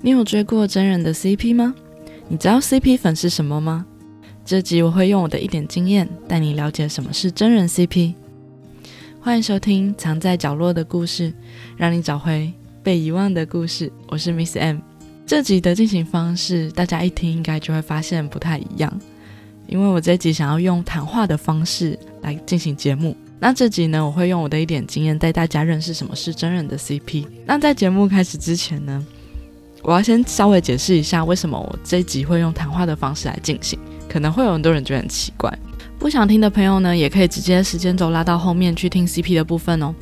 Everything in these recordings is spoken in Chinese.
你有追过真人的 CP 吗？你知道 CP 粉是什么吗？这集我会用我的一点经验带你了解什么是真人 CP。欢迎收听《藏在角落的故事》，让你找回被遗忘的故事。我是 Miss M。这集的进行方式，大家一听应该就会发现不太一样，因为我这集想要用谈话的方式来进行节目。那这集呢，我会用我的一点经验带大家认识什么是真人的 CP。那在节目开始之前呢？我要先稍微解释一下，为什么我这一集会用谈话的方式来进行，可能会有很多人觉得很奇怪。不想听的朋友呢，也可以直接时间轴拉到后面去听 CP 的部分哦。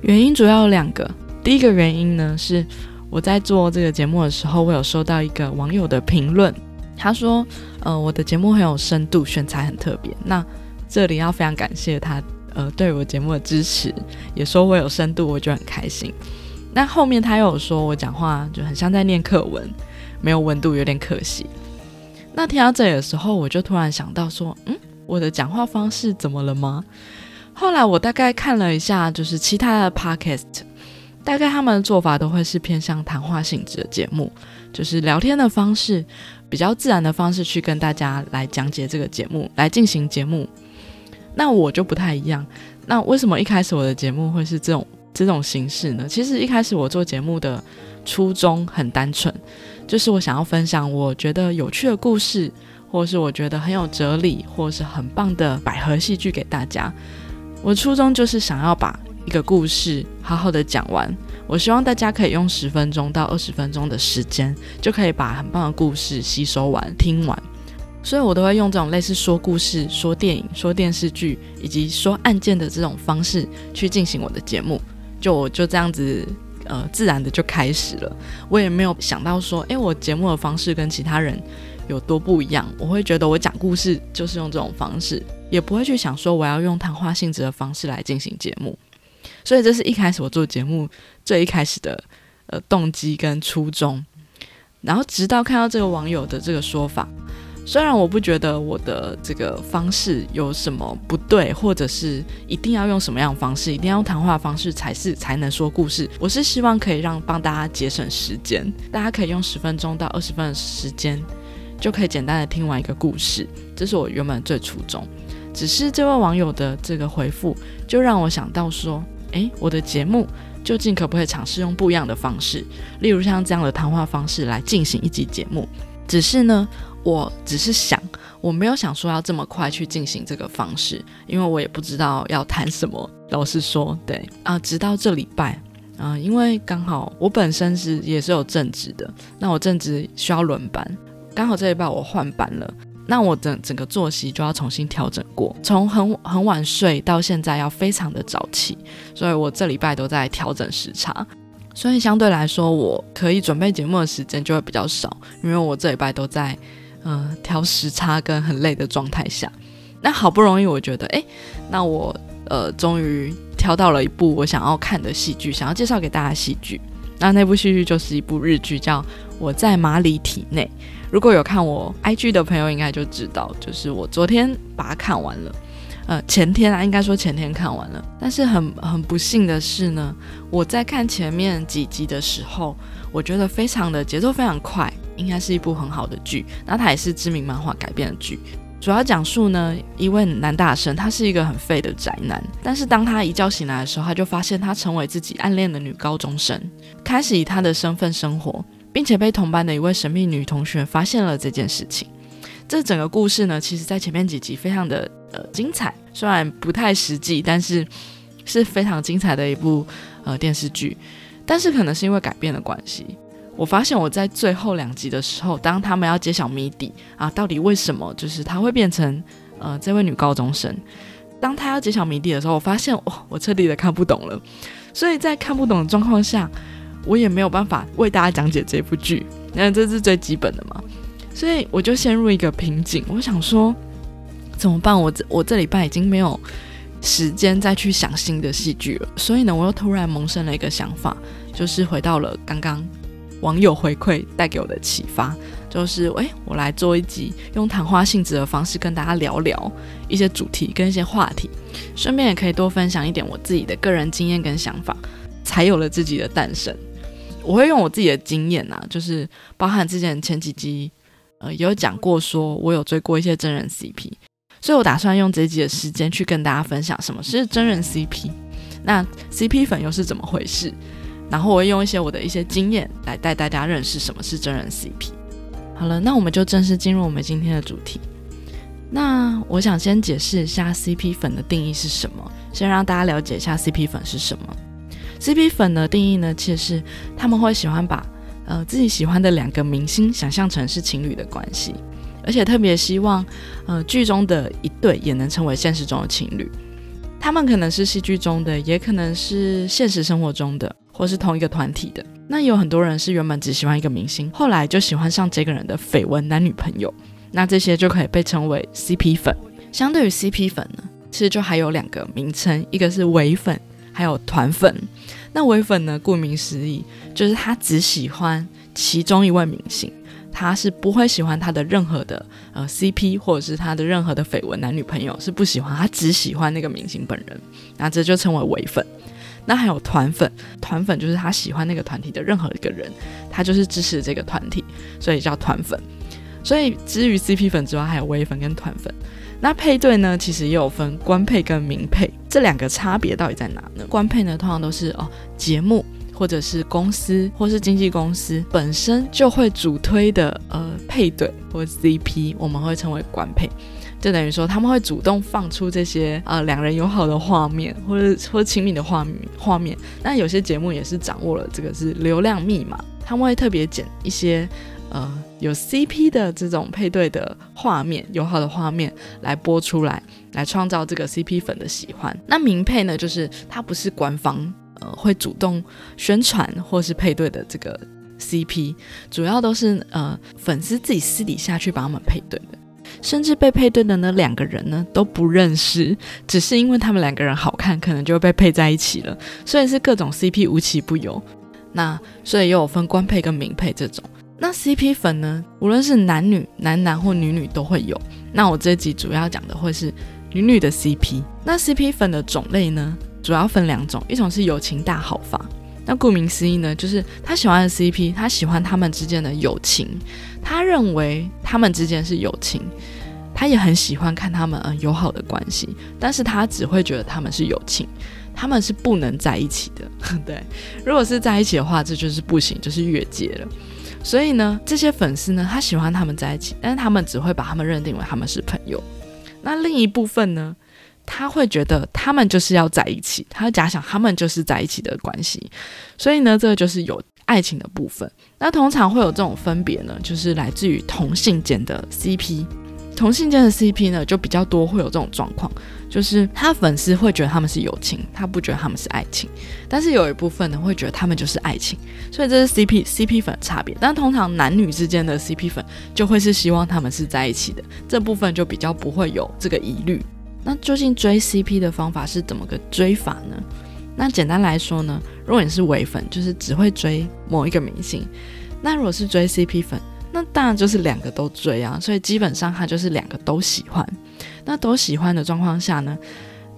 原因主要有两个，第一个原因呢是我在做这个节目的时候，我有收到一个网友的评论，他说，呃，我的节目很有深度，选材很特别。那这里要非常感谢他，呃，对我节目的支持，也说我有深度，我就很开心。那后面他又有说我讲话就很像在念课文，没有温度，有点可惜。那听到这里的时候，我就突然想到说，嗯，我的讲话方式怎么了吗？后来我大概看了一下，就是其他的 podcast，大概他们的做法都会是偏向谈话性质的节目，就是聊天的方式，比较自然的方式去跟大家来讲解这个节目，来进行节目。那我就不太一样。那为什么一开始我的节目会是这种？这种形式呢，其实一开始我做节目的初衷很单纯，就是我想要分享我觉得有趣的故事，或是我觉得很有哲理，或是很棒的百合戏剧给大家。我初衷就是想要把一个故事好好的讲完，我希望大家可以用十分钟到二十分钟的时间，就可以把很棒的故事吸收完、听完。所以我都会用这种类似说故事、说电影、说电视剧以及说案件的这种方式去进行我的节目。就我就这样子，呃，自然的就开始了。我也没有想到说，诶，我节目的方式跟其他人有多不一样。我会觉得我讲故事就是用这种方式，也不会去想说我要用谈话性质的方式来进行节目。所以这是一开始我做节目最一开始的呃动机跟初衷。然后直到看到这个网友的这个说法。虽然我不觉得我的这个方式有什么不对，或者是一定要用什么样的方式，一定要用谈话方式才是才能说故事。我是希望可以让帮大家节省时间，大家可以用十分钟到二十分的时间，就可以简单的听完一个故事。这是我原本最初衷。只是这位网友的这个回复，就让我想到说，诶，我的节目究竟可不可以尝试用不一样的方式，例如像这样的谈话方式来进行一集节目？只是呢。我只是想，我没有想说要这么快去进行这个方式，因为我也不知道要谈什么。老实说，对啊，直到这礼拜啊，因为刚好我本身是也是有正职的，那我正职需要轮班，刚好这礼拜我换班了，那我整整个作息就要重新调整过，从很 很晚睡到现在要非常的早起，所以我这礼拜都在调整时差，所以相对来说，我可以准备节目的时间就会比较少，因为我这礼拜都在。嗯，调时差跟很累的状态下，那好不容易我觉得，哎，那我呃终于挑到了一部我想要看的戏剧，想要介绍给大家戏剧。那那部戏剧就是一部日剧，叫《我在马里体内》。如果有看我 IG 的朋友，应该就知道，就是我昨天把它看完了。呃，前天啊，应该说前天看完了。但是很很不幸的是呢，我在看前面几集的时候，我觉得非常的节奏非常快。应该是一部很好的剧，那它也是知名漫画改编的剧。主要讲述呢，一位男大生，他是一个很废的宅男，但是当他一觉醒来的时候，他就发现他成为自己暗恋的女高中生，开始以他的身份生活，并且被同班的一位神秘女同学发现了这件事情。这整个故事呢，其实在前面几集非常的呃精彩，虽然不太实际，但是是非常精彩的一部呃电视剧。但是可能是因为改编的关系。我发现我在最后两集的时候，当他们要揭晓谜底啊，到底为什么就是他会变成呃这位女高中生？当他要揭晓谜底的时候，我发现哦，我彻底的看不懂了。所以在看不懂的状况下，我也没有办法为大家讲解这部剧，那这是最基本的嘛。所以我就陷入一个瓶颈，我想说怎么办？我这我这礼拜已经没有时间再去想新的戏剧了。所以呢，我又突然萌生了一个想法，就是回到了刚刚。网友回馈带给我的启发，就是诶，我来做一集用谈话性质的方式跟大家聊聊一些主题跟一些话题，顺便也可以多分享一点我自己的个人经验跟想法，才有了自己的诞生。我会用我自己的经验啊，就是包含之前前几集呃有讲过，说我有追过一些真人 CP，所以我打算用这集的时间去跟大家分享什么是真人 CP，那 CP 粉又是怎么回事？然后我会用一些我的一些经验来带大家认识什么是真人 CP。好了，那我们就正式进入我们今天的主题。那我想先解释一下 CP 粉的定义是什么，先让大家了解一下 CP 粉是什么。CP 粉的定义呢，其实是他们会喜欢把呃自己喜欢的两个明星想象成是情侣的关系，而且特别希望呃剧中的一对也能成为现实中的情侣。他们可能是戏剧中的，也可能是现实生活中的，或是同一个团体的。那有很多人是原本只喜欢一个明星，后来就喜欢上这个人的绯闻男女朋友。那这些就可以被称为 CP 粉。相对于 CP 粉呢，其实就还有两个名称，一个是伪粉，还有团粉。那伪粉呢，顾名思义，就是他只喜欢其中一位明星，他是不会喜欢他的任何的呃 CP 或者是他的任何的绯闻男女朋友是不喜欢，他只喜欢那个明星本人。那这就称为伪粉。那还有团粉，团粉就是他喜欢那个团体的任何一个人，他就是支持这个团体，所以叫团粉。所以，至于 CP 粉之外，还有微粉跟团粉。那配对呢，其实也有分官配跟民配，这两个差别到底在哪呢？官配呢，通常都是哦节目或者是公司或是经纪公司本身就会主推的呃配对或 CP，我们会称为官配。就等于说他们会主动放出这些呃两人友好的画面，或者或亲密的画面画面。那有些节目也是掌握了这个是流量密码，他们会特别剪一些。呃，有 CP 的这种配对的画面，友好的画面来播出来，来创造这个 CP 粉的喜欢。那明配呢，就是它不是官方呃会主动宣传或是配对的这个 CP，主要都是呃粉丝自己私底下去帮他们配对的，甚至被配对的那两个人呢都不认识，只是因为他们两个人好看，可能就会被配在一起了，所以是各种 CP 无奇不有。那所以又有分官配跟民配这种。那 CP 粉呢？无论是男女、男男或女女都会有。那我这集主要讲的会是女女的 CP。那 CP 粉的种类呢，主要分两种，一种是友情大好法。那顾名思义呢，就是他喜欢的 CP，他喜欢他们之间的友情，他认为他们之间是友情，他也很喜欢看他们嗯友好的关系，但是他只会觉得他们是友情，他们是不能在一起的。对，如果是在一起的话，这就是不行，就是越界了。所以呢，这些粉丝呢，他喜欢他们在一起，但是他们只会把他们认定为他们是朋友。那另一部分呢，他会觉得他们就是要在一起，他假想他们就是在一起的关系。所以呢，这个就是有爱情的部分。那通常会有这种分别呢，就是来自于同性间的 CP。同性间的 CP 呢，就比较多会有这种状况，就是他粉丝会觉得他们是友情，他不觉得他们是爱情，但是有一部分呢会觉得他们就是爱情，所以这是 CP CP 粉差别。但通常男女之间的 CP 粉就会是希望他们是在一起的，这部分就比较不会有这个疑虑。那究竟追 CP 的方法是怎么个追法呢？那简单来说呢，如果你是伪粉，就是只会追某一个明星；那如果是追 CP 粉，那当然就是两个都追啊，所以基本上他就是两个都喜欢。那都喜欢的状况下呢，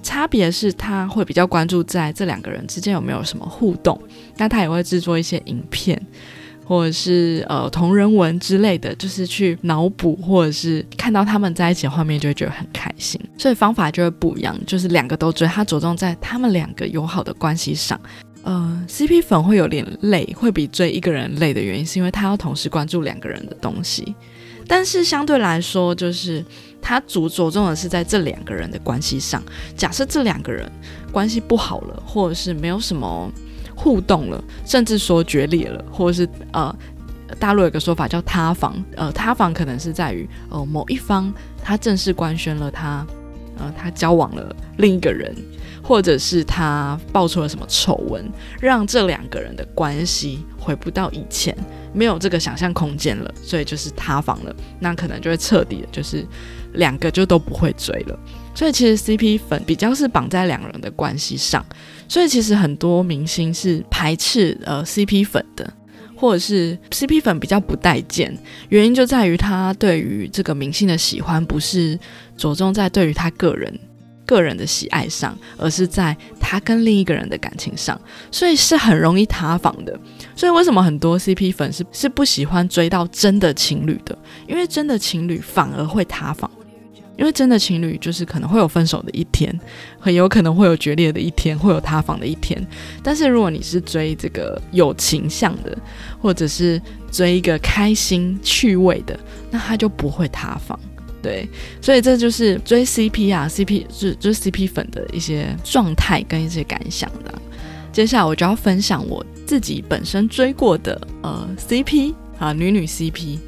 差别是他会比较关注在这两个人之间有没有什么互动，那他也会制作一些影片或者是呃同人文之类的，就是去脑补或者是看到他们在一起的画面就会觉得很开心。所以方法就会不一样，就是两个都追，他着重在他们两个友好的关系上。呃，CP 粉会有点累，会比追一个人累的原因，是因为他要同时关注两个人的东西。但是相对来说，就是他主着重的是在这两个人的关系上。假设这两个人关系不好了，或者是没有什么互动了，甚至说决裂了，或者是呃，大陆有个说法叫塌房。呃，塌房可能是在于呃某一方他正式官宣了他呃他交往了另一个人。或者是他爆出了什么丑闻，让这两个人的关系回不到以前，没有这个想象空间了，所以就是塌房了。那可能就会彻底的，就是两个就都不会追了。所以其实 CP 粉比较是绑在两人的关系上，所以其实很多明星是排斥呃 CP 粉的，或者是 CP 粉比较不待见，原因就在于他对于这个明星的喜欢不是着重在对于他个人。个人的喜爱上，而是在他跟另一个人的感情上，所以是很容易塌房的。所以为什么很多 CP 粉是是不喜欢追到真的情侣的？因为真的情侣反而会塌房。因为真的情侣就是可能会有分手的一天，很有可能会有决裂的一天，会有塌房的一天。但是如果你是追这个有情向的，或者是追一个开心趣味的，那他就不会塌房。对，所以这就是追 CP 啊，CP 是就是 CP 粉的一些状态跟一些感想的。接下来我就要分享我自己本身追过的呃 CP 啊，女女 CP。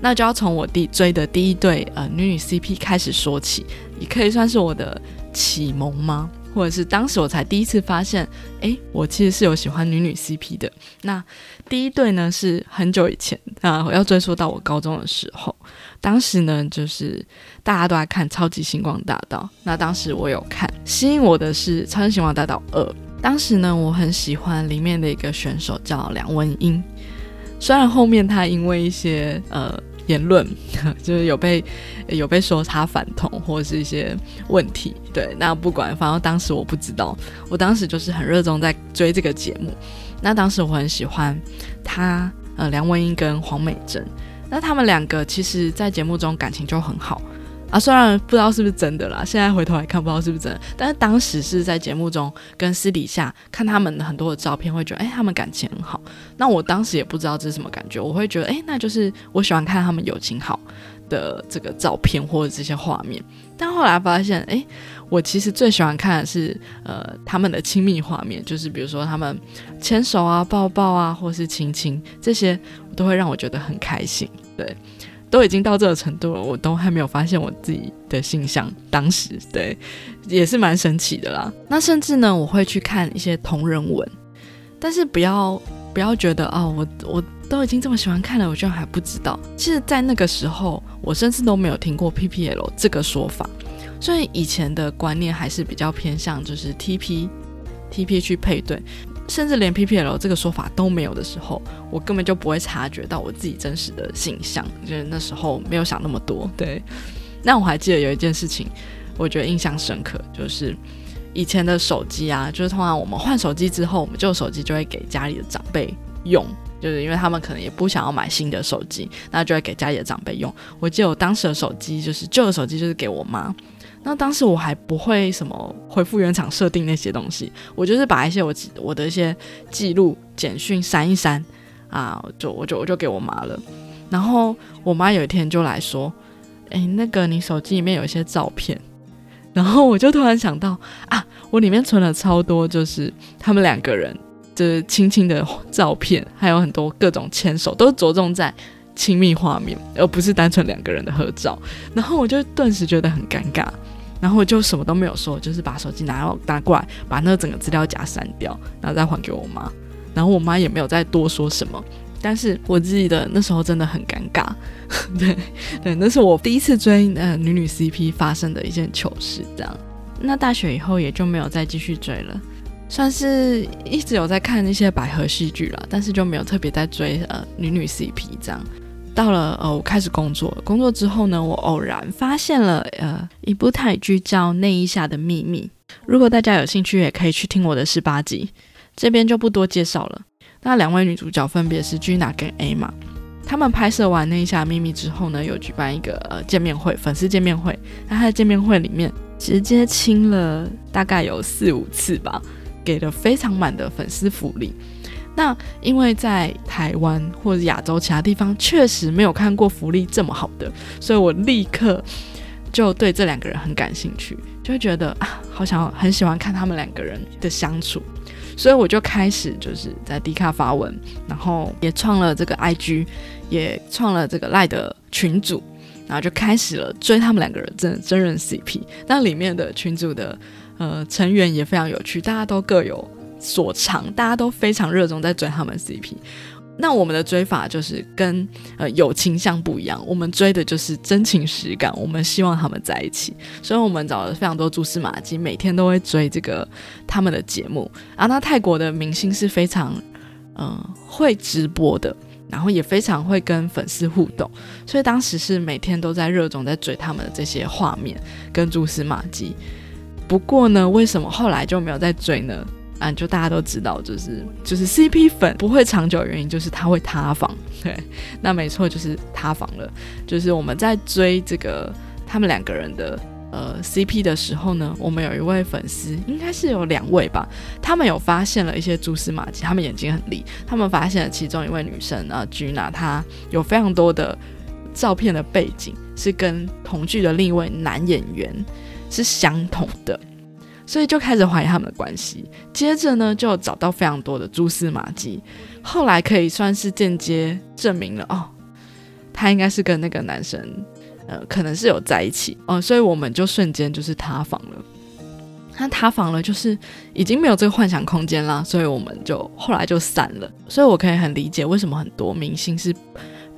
那就要从我第追的第一对呃女女 CP 开始说起，也可以算是我的启蒙吗？或者是当时我才第一次发现，哎，我其实是有喜欢女女 CP 的。那第一对呢是很久以前啊，我要追溯到我高中的时候，当时呢就是大家都在看《超级星光大道》，那当时我有看，吸引我的是《超级星光大道二》。当时呢我很喜欢里面的一个选手叫梁文音。虽然后面他因为一些呃言论，就是有被有被说他反同或者是一些问题，对，那不管，反正当时我不知道，我当时就是很热衷在追这个节目。那当时我很喜欢他，呃，梁文音跟黄美珍，那他们两个其实在节目中感情就很好。啊，虽然不知道是不是真的啦，现在回头来看不知道是不是真的，但是当时是在节目中跟私底下看他们的很多的照片，会觉得哎，他们感情很好。那我当时也不知道这是什么感觉，我会觉得哎，那就是我喜欢看他们友情好的这个照片或者这些画面。但后来发现，哎，我其实最喜欢看的是呃他们的亲密画面，就是比如说他们牵手啊、抱抱啊，或是亲亲，这些都会让我觉得很开心。对。都已经到这个程度了，我都还没有发现我自己的性向。当时对，也是蛮神奇的啦。那甚至呢，我会去看一些同人文，但是不要不要觉得哦，我我都已经这么喜欢看了，我居然还不知道。其实，在那个时候，我甚至都没有听过 PPL 这个说法，所以以前的观念还是比较偏向就是 TP TP 去配对。甚至连 PPL 这个说法都没有的时候，我根本就不会察觉到我自己真实的形象，就是那时候没有想那么多。对，那我还记得有一件事情，我觉得印象深刻，就是以前的手机啊，就是通常我们换手机之后，我们旧手机就会给家里的长辈用，就是因为他们可能也不想要买新的手机，那就会给家里的长辈用。我记得我当时的手机就是旧的手机，就是给我妈。那当时我还不会什么回复原厂设定那些东西，我就是把一些我我的一些记录简讯删一删啊，就我就我就给我妈了。然后我妈有一天就来说：“哎，那个你手机里面有一些照片。”然后我就突然想到啊，我里面存了超多，就是他们两个人就是亲亲的照片，还有很多各种牵手，都着重在亲密画面，而不是单纯两个人的合照。然后我就顿时觉得很尴尬。然后我就什么都没有说，就是把手机拿拿过来，把那整个资料夹删掉，然后再还给我妈。然后我妈也没有再多说什么。但是我记得那时候真的很尴尬，对对，那是我第一次追呃女女 CP 发生的一件糗事。这样，那大学以后也就没有再继续追了，算是一直有在看一些百合戏剧了，但是就没有特别在追呃女女 CP 这样。到了呃，我开始工作。工作之后呢，我偶然发现了呃一部泰剧叫《内衣下的秘密》。如果大家有兴趣，也可以去听我的十八集，这边就不多介绍了。那两位女主角分别是 Gina 跟 A 嘛。他们拍摄完《内衣下的秘密》之后呢，有举办一个呃见面会，粉丝见面会。那他的见面会里面直接亲了大概有四五次吧，给了非常满的粉丝福利。那因为在台湾或者亚洲其他地方确实没有看过福利这么好的，所以我立刻就对这两个人很感兴趣，就会觉得啊，好想很喜欢看他们两个人的相处，所以我就开始就是在 D 卡发文，然后也创了这个 IG，也创了这个赖的群组，然后就开始了追他们两个人真真人 CP。那里面的群组的呃成员也非常有趣，大家都各有。所长，大家都非常热衷在追他们 CP。那我们的追法就是跟呃有倾向不一样，我们追的就是真情实感，我们希望他们在一起，所以我们找了非常多蛛丝马迹，每天都会追这个他们的节目。啊，那泰国的明星是非常嗯会直播的，然后也非常会跟粉丝互动，所以当时是每天都在热衷在追他们的这些画面跟蛛丝马迹。不过呢，为什么后来就没有再追呢？啊，就大家都知道，就是就是 CP 粉不会长久的原因就是他会塌房。对，那没错，就是塌房了。就是我们在追这个他们两个人的呃 CP 的时候呢，我们有一位粉丝，应该是有两位吧，他们有发现了一些蛛丝马迹，他们眼睛很利，他们发现了其中一位女生啊，Gina，她有非常多的照片的背景是跟同剧的另一位男演员是相同的。所以就开始怀疑他们的关系，接着呢就找到非常多的蛛丝马迹，后来可以算是间接证明了哦，他应该是跟那个男生，呃，可能是有在一起哦，所以我们就瞬间就是塌房了。那塌房了，就是已经没有这个幻想空间啦，所以我们就后来就散了。所以我可以很理解为什么很多明星是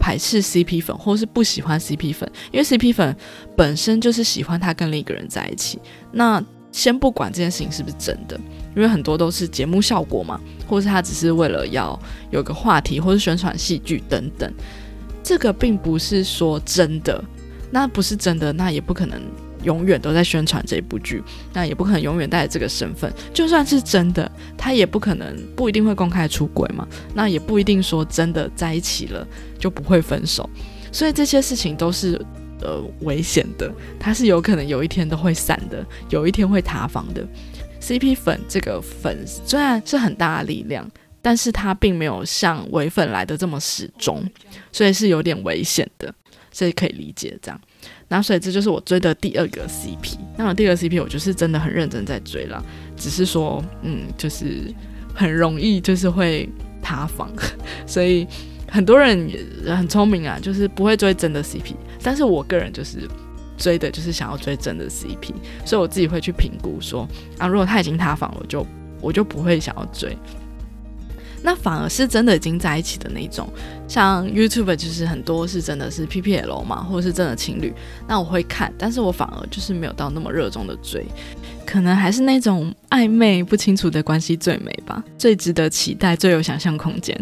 排斥 CP 粉，或是不喜欢 CP 粉，因为 CP 粉本身就是喜欢他跟另一个人在一起，那。先不管这件事情是不是真的，因为很多都是节目效果嘛，或者是他只是为了要有个话题，或是宣传戏剧等等。这个并不是说真的，那不是真的，那也不可能永远都在宣传这部剧，那也不可能永远带着这个身份。就算是真的，他也不可能不一定会公开出轨嘛，那也不一定说真的在一起了就不会分手。所以这些事情都是。呃，危险的，它是有可能有一天都会散的，有一天会塌房的。CP 粉这个粉虽然是很大的力量，但是它并没有像伪粉来的这么始终，所以是有点危险的，所以可以理解这样。那所以这就是我追的第二个 CP。那我第二个 CP 我就是真的很认真在追了，只是说，嗯，就是很容易就是会塌房，所以。很多人也很聪明啊，就是不会追真的 CP，但是我个人就是追的，就是想要追真的 CP，所以我自己会去评估说啊，如果他已经塌房了，就我就不会想要追。那反而是真的已经在一起的那种，像 YouTube 就是很多是真的是 PPL 嘛，或者是真的情侣，那我会看，但是我反而就是没有到那么热衷的追，可能还是那种暧昧不清楚的关系最美吧，最值得期待，最有想象空间。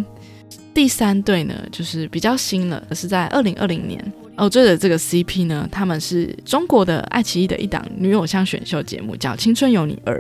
第三对呢，就是比较新了，是在二零二零年哦追的这个 CP 呢，他们是中国的爱奇艺的一档女偶像选秀节目，叫《青春有你二》。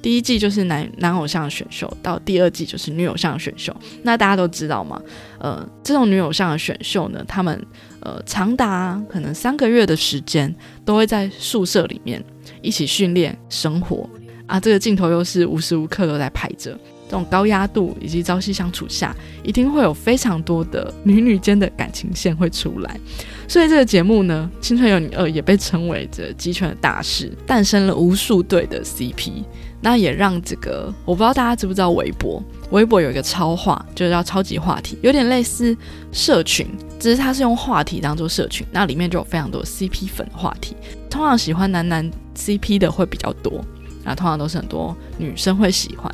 第一季就是男男偶像选秀，到第二季就是女偶像选秀。那大家都知道嘛，呃，这种女偶像的选秀呢，他们呃长达可能三个月的时间，都会在宿舍里面一起训练生活啊，这个镜头又是无时无刻都在拍着。这种高压度以及朝夕相处下，一定会有非常多的女女间的感情线会出来。所以这个节目呢，《青春有你二》也被称为这鸡圈的大事，诞生了无数对的 CP。那也让这个我不知道大家知不知道微博，微博有一个超话，就是叫超级话题，有点类似社群，只是它是用话题当做社群，那里面就有非常多 CP 粉的话题。通常喜欢男男 CP 的会比较多，那通常都是很多女生会喜欢。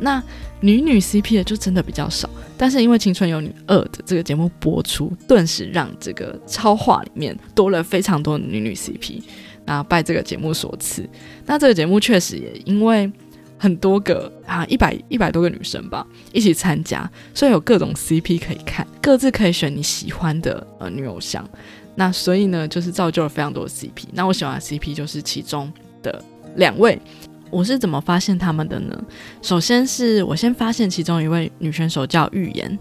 那女女 CP 的就真的比较少，但是因为《青春有你二》的这个节目播出，顿时让这个超话里面多了非常多女女 CP，那拜这个节目所赐。那这个节目确实也因为很多个啊一百一百多个女生吧一起参加，所以有各种 CP 可以看，各自可以选你喜欢的呃女偶像。那所以呢，就是造就了非常多的 CP。那我喜欢的 CP 就是其中的两位。我是怎么发现他们的呢？首先是我先发现其中一位女选手叫预言。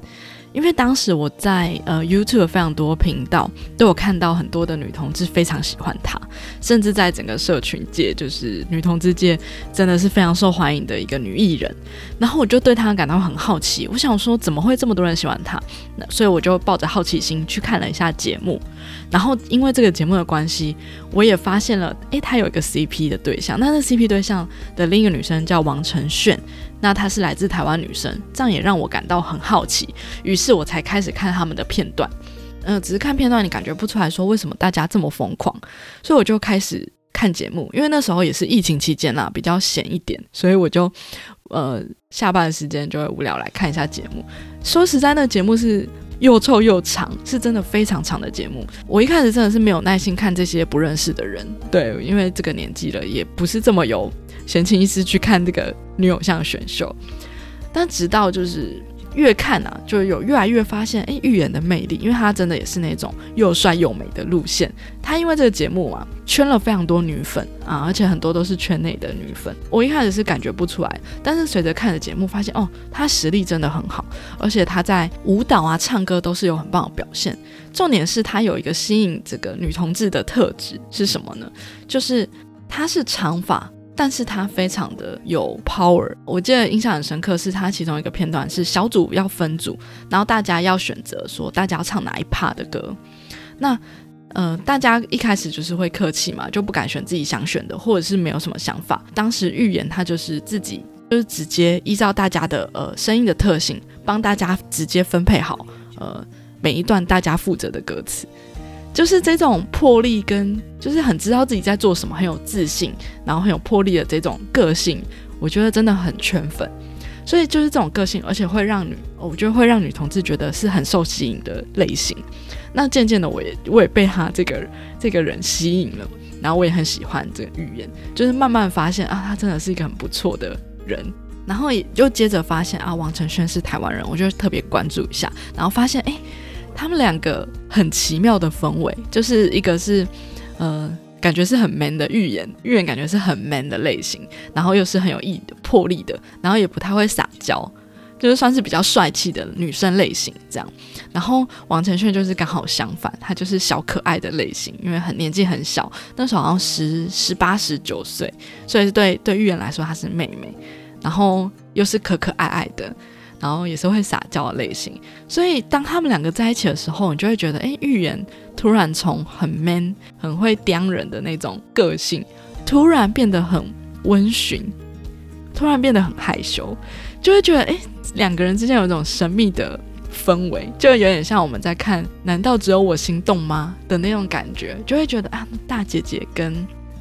因为当时我在呃 YouTube 非常多频道都有看到很多的女同志非常喜欢她，甚至在整个社群界，就是女同志界真的是非常受欢迎的一个女艺人。然后我就对她感到很好奇，我想说怎么会这么多人喜欢她？那所以我就抱着好奇心去看了一下节目。然后因为这个节目的关系，我也发现了，诶，她有一个 CP 的对象，那那 CP 对象的另一个女生叫王承炫。那她是来自台湾女生，这样也让我感到很好奇，于是我才开始看他们的片段。嗯，只是看片段，你感觉不出来说为什么大家这么疯狂，所以我就开始看节目。因为那时候也是疫情期间啦，比较闲一点，所以我就呃下班的时间就会无聊来看一下节目。说实在，那节目是又臭又长，是真的非常长的节目。我一开始真的是没有耐心看这些不认识的人，对，因为这个年纪了，也不是这么有。闲情逸致去看这个女偶像选秀，但直到就是越看啊，就有越来越发现，哎，预言的魅力，因为他真的也是那种又帅又美的路线。他因为这个节目嘛，圈了非常多女粉啊，而且很多都是圈内的女粉。我一开始是感觉不出来，但是随着看的节目，发现哦，他实力真的很好，而且他在舞蹈啊、唱歌都是有很棒的表现。重点是他有一个吸引这个女同志的特质是什么呢？就是他是长发。但是他非常的有 power，我记得印象很深刻，是他其中一个片段是小组要分组，然后大家要选择说大家要唱哪一 part 的歌。那呃，大家一开始就是会客气嘛，就不敢选自己想选的，或者是没有什么想法。当时预言他就是自己就是直接依照大家的呃声音的特性，帮大家直接分配好呃每一段大家负责的歌词。就是这种魄力跟就是很知道自己在做什么，很有自信，然后很有魄力的这种个性，我觉得真的很圈粉。所以就是这种个性，而且会让女，我觉得会让女同志觉得是很受吸引的类型。那渐渐的，我也我也被他这个这个人吸引了，然后我也很喜欢这个语言，就是慢慢发现啊，他真的是一个很不错的人。然后也就接着发现啊，王承轩是台湾人，我就特别关注一下，然后发现哎。他们两个很奇妙的氛围，就是一个是，呃，感觉是很 man 的预言，预言感觉是很 man 的类型，然后又是很有毅的魄力的，然后也不太会撒娇，就是算是比较帅气的女生类型这样。然后王承炫就是刚好相反，他就是小可爱的类型，因为很年纪很小，那时候好像十十八十九岁，所以对对预言来说她是妹妹，然后又是可可爱爱的。然后也是会撒娇的类型，所以当他们两个在一起的时候，你就会觉得，哎，预言突然从很 man、很会刁人的那种个性，突然变得很温驯，突然变得很害羞，就会觉得，哎，两个人之间有一种神秘的氛围，就有点像我们在看《难道只有我心动吗》的那种感觉，就会觉得啊，大姐姐跟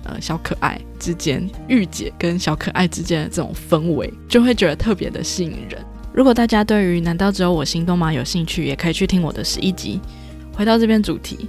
呃小可爱之间，御姐跟小可爱之间的这种氛围，就会觉得特别的吸引人。如果大家对于难道只有我心动吗有兴趣，也可以去听我的十一集。回到这边主题，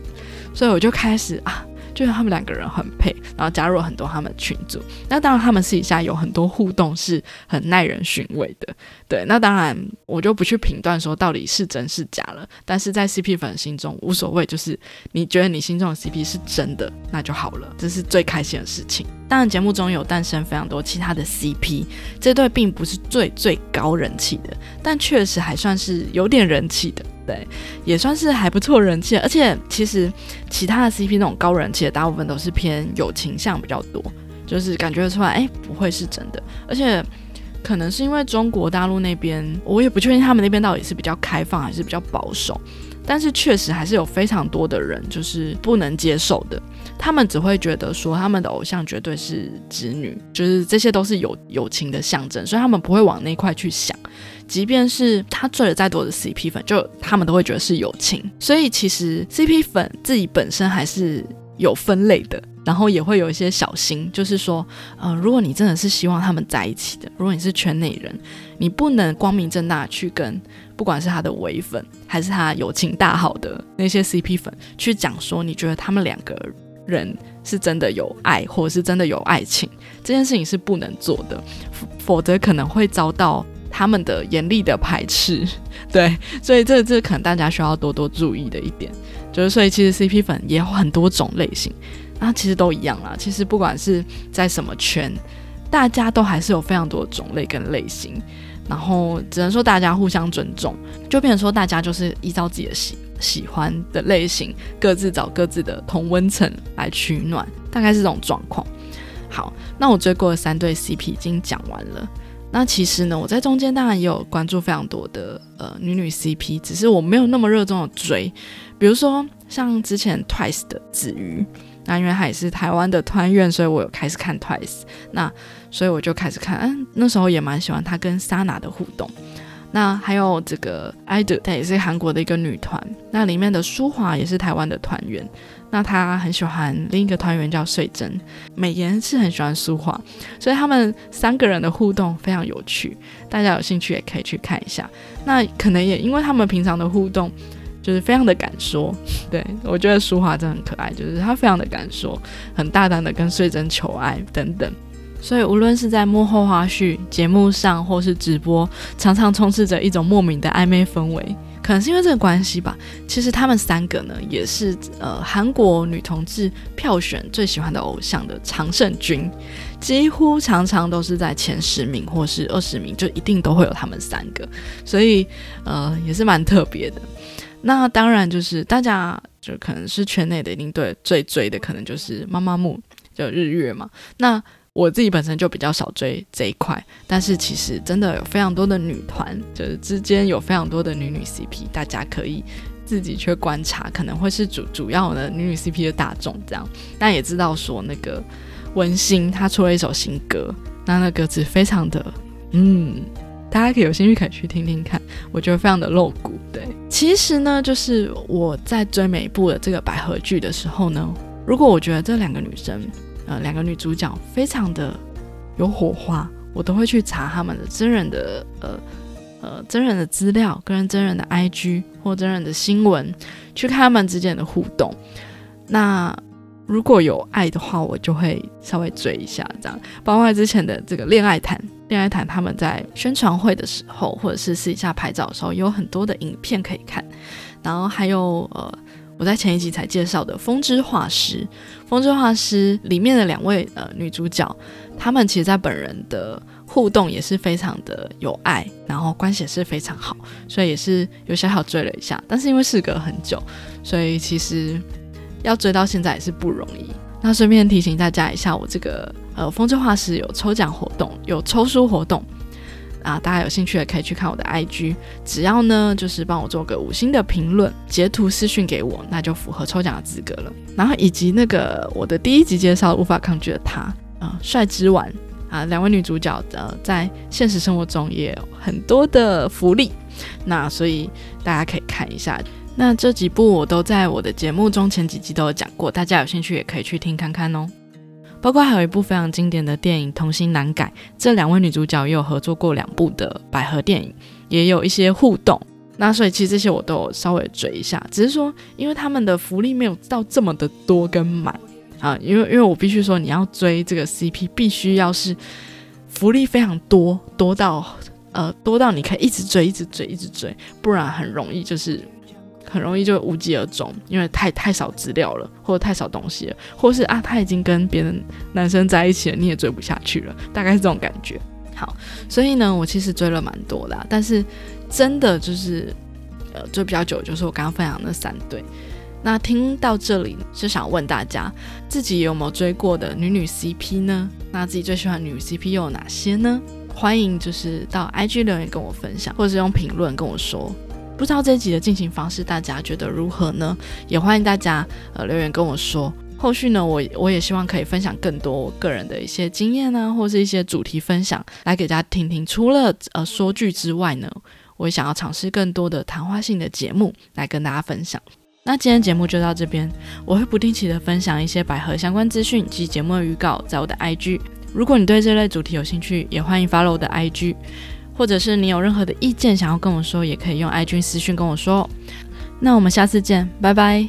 所以我就开始啊。就是他们两个人很配，然后加入了很多他们群组。那当然，他们私底下有很多互动是很耐人寻味的。对，那当然我就不去评断说到底是真是假了。但是在 CP 粉心中无所谓，就是你觉得你心中的 CP 是真的，那就好了，这是最开心的事情。当然，节目中有诞生非常多其他的 CP，这对并不是最最高人气的，但确实还算是有点人气的。对，也算是还不错人气，而且其实其他的 CP 那种高人气的，大部分都是偏友情向比较多，就是感觉出来，哎，不会是真的。而且可能是因为中国大陆那边，我也不确定他们那边到底是比较开放还是比较保守，但是确实还是有非常多的人就是不能接受的。他们只会觉得说他们的偶像绝对是直女，就是这些都是有友情的象征，所以他们不会往那块去想。即便是他追了再多的 CP 粉，就他们都会觉得是友情。所以其实 CP 粉自己本身还是有分类的，然后也会有一些小心，就是说，呃，如果你真的是希望他们在一起的，如果你是圈内人，你不能光明正大去跟不管是他的唯粉还是他友情大好的那些 CP 粉去讲说，你觉得他们两个。人是真的有爱，或者是真的有爱情，这件事情是不能做的，否则可能会遭到他们的严厉的排斥。对，所以这这可能大家需要多多注意的一点，就是所以其实 CP 粉也有很多种类型，那其实都一样啦。其实不管是在什么圈，大家都还是有非常多种类跟类型，然后只能说大家互相尊重，就变成说大家就是依照自己的喜。喜欢的类型，各自找各自的同温层来取暖，大概是这种状况。好，那我追过的三对 CP 已经讲完了。那其实呢，我在中间当然也有关注非常多的呃女女 CP，只是我没有那么热衷的追。比如说像之前 Twice 的子瑜，那因为她也是台湾的团员，所以我有开始看 Twice。那所以我就开始看，嗯，那时候也蛮喜欢她跟 Sana 的互动。那还有这个 idol，她也是韩国的一个女团。那里面的舒华也是台湾的团员。那他很喜欢另一个团员叫穗珍，美妍是很喜欢舒华，所以他们三个人的互动非常有趣。大家有兴趣也可以去看一下。那可能也因为他们平常的互动就是非常的敢说，对我觉得舒华真的很可爱，就是她非常的敢说，很大胆的跟穗珍求爱等等。所以无论是在幕后花絮、节目上或是直播，常常充斥着一种莫名的暧昧氛围。可能是因为这个关系吧。其实他们三个呢，也是呃韩国女同志票选最喜欢的偶像的常胜军，几乎常常都是在前十名或是二十名，就一定都会有他们三个。所以呃也是蛮特别的。那当然就是大家就可能是圈内的，一定对最追的可能就是妈妈木，就日月嘛。那我自己本身就比较少追这一块，但是其实真的有非常多的女团，就是之间有非常多的女女 CP，大家可以自己去观察，可能会是主主要的女女 CP 的大众这样。但也知道说那个文心她出了一首新歌，那那歌词非常的嗯，大家可以有兴趣可以去听听看，我觉得非常的露骨。对，其实呢，就是我在追每一部的这个百合剧的时候呢，如果我觉得这两个女生。呃，两个女主角非常的有火花，我都会去查他们的真人的呃呃真人的资料，跟真人的 IG 或真人的新闻，去看他们之间的互动。那如果有爱的话，我就会稍微追一下这样。包括之前的这个恋爱谈，恋爱谈他们在宣传会的时候，或者是私底下拍照的时候，有很多的影片可以看。然后还有呃。我在前一集才介绍的《风之画师》，《风之画师》里面的两位呃女主角，她们其实在本人的互动也是非常的有爱，然后关系也是非常好，所以也是有小小追了一下。但是因为事隔很久，所以其实要追到现在也是不容易。那顺便提醒大家一下，我这个呃《风之画师》有抽奖活动，有抽书活动。啊，大家有兴趣的可以去看我的 IG，只要呢就是帮我做个五星的评论，截图私讯给我，那就符合抽奖的资格了。然后以及那个我的第一集介绍无法抗拒的他啊，帅之丸啊，两位女主角的在现实生活中也有很多的福利，那所以大家可以看一下。那这几部我都在我的节目中前几集都有讲过，大家有兴趣也可以去听看看哦。包括还有一部非常经典的电影《童心难改》，这两位女主角也有合作过两部的百合电影，也有一些互动。那所以其实这些我都有稍微追一下，只是说因为他们的福利没有到这么的多跟满啊，因为因为我必须说你要追这个 CP，必须要是福利非常多，多到呃多到你可以一直追，一直追，一直追，不然很容易就是。很容易就无疾而终，因为太太少资料了，或者太少东西了，或是啊他已经跟别人男生在一起了，你也追不下去了，大概是这种感觉。好，所以呢，我其实追了蛮多的，但是真的就是呃追比较久，就是我刚刚分享那三对。那听到这里是想问大家，自己有没有追过的女女 CP 呢？那自己最喜欢女 CP 又有哪些呢？欢迎就是到 IG 留言跟我分享，或者是用评论跟我说。不知道这一集的进行方式，大家觉得如何呢？也欢迎大家呃留言跟我说。后续呢，我我也希望可以分享更多我个人的一些经验啊，或是一些主题分享，来给大家听听。除了呃说剧之外呢，我也想要尝试更多的谈话性的节目来跟大家分享。那今天节目就到这边，我会不定期的分享一些百合相关资讯及节目的预告在我的 IG。如果你对这类主题有兴趣，也欢迎 follow 我的 IG。或者是你有任何的意见想要跟我说，也可以用 i 君私讯跟我说。那我们下次见，拜拜。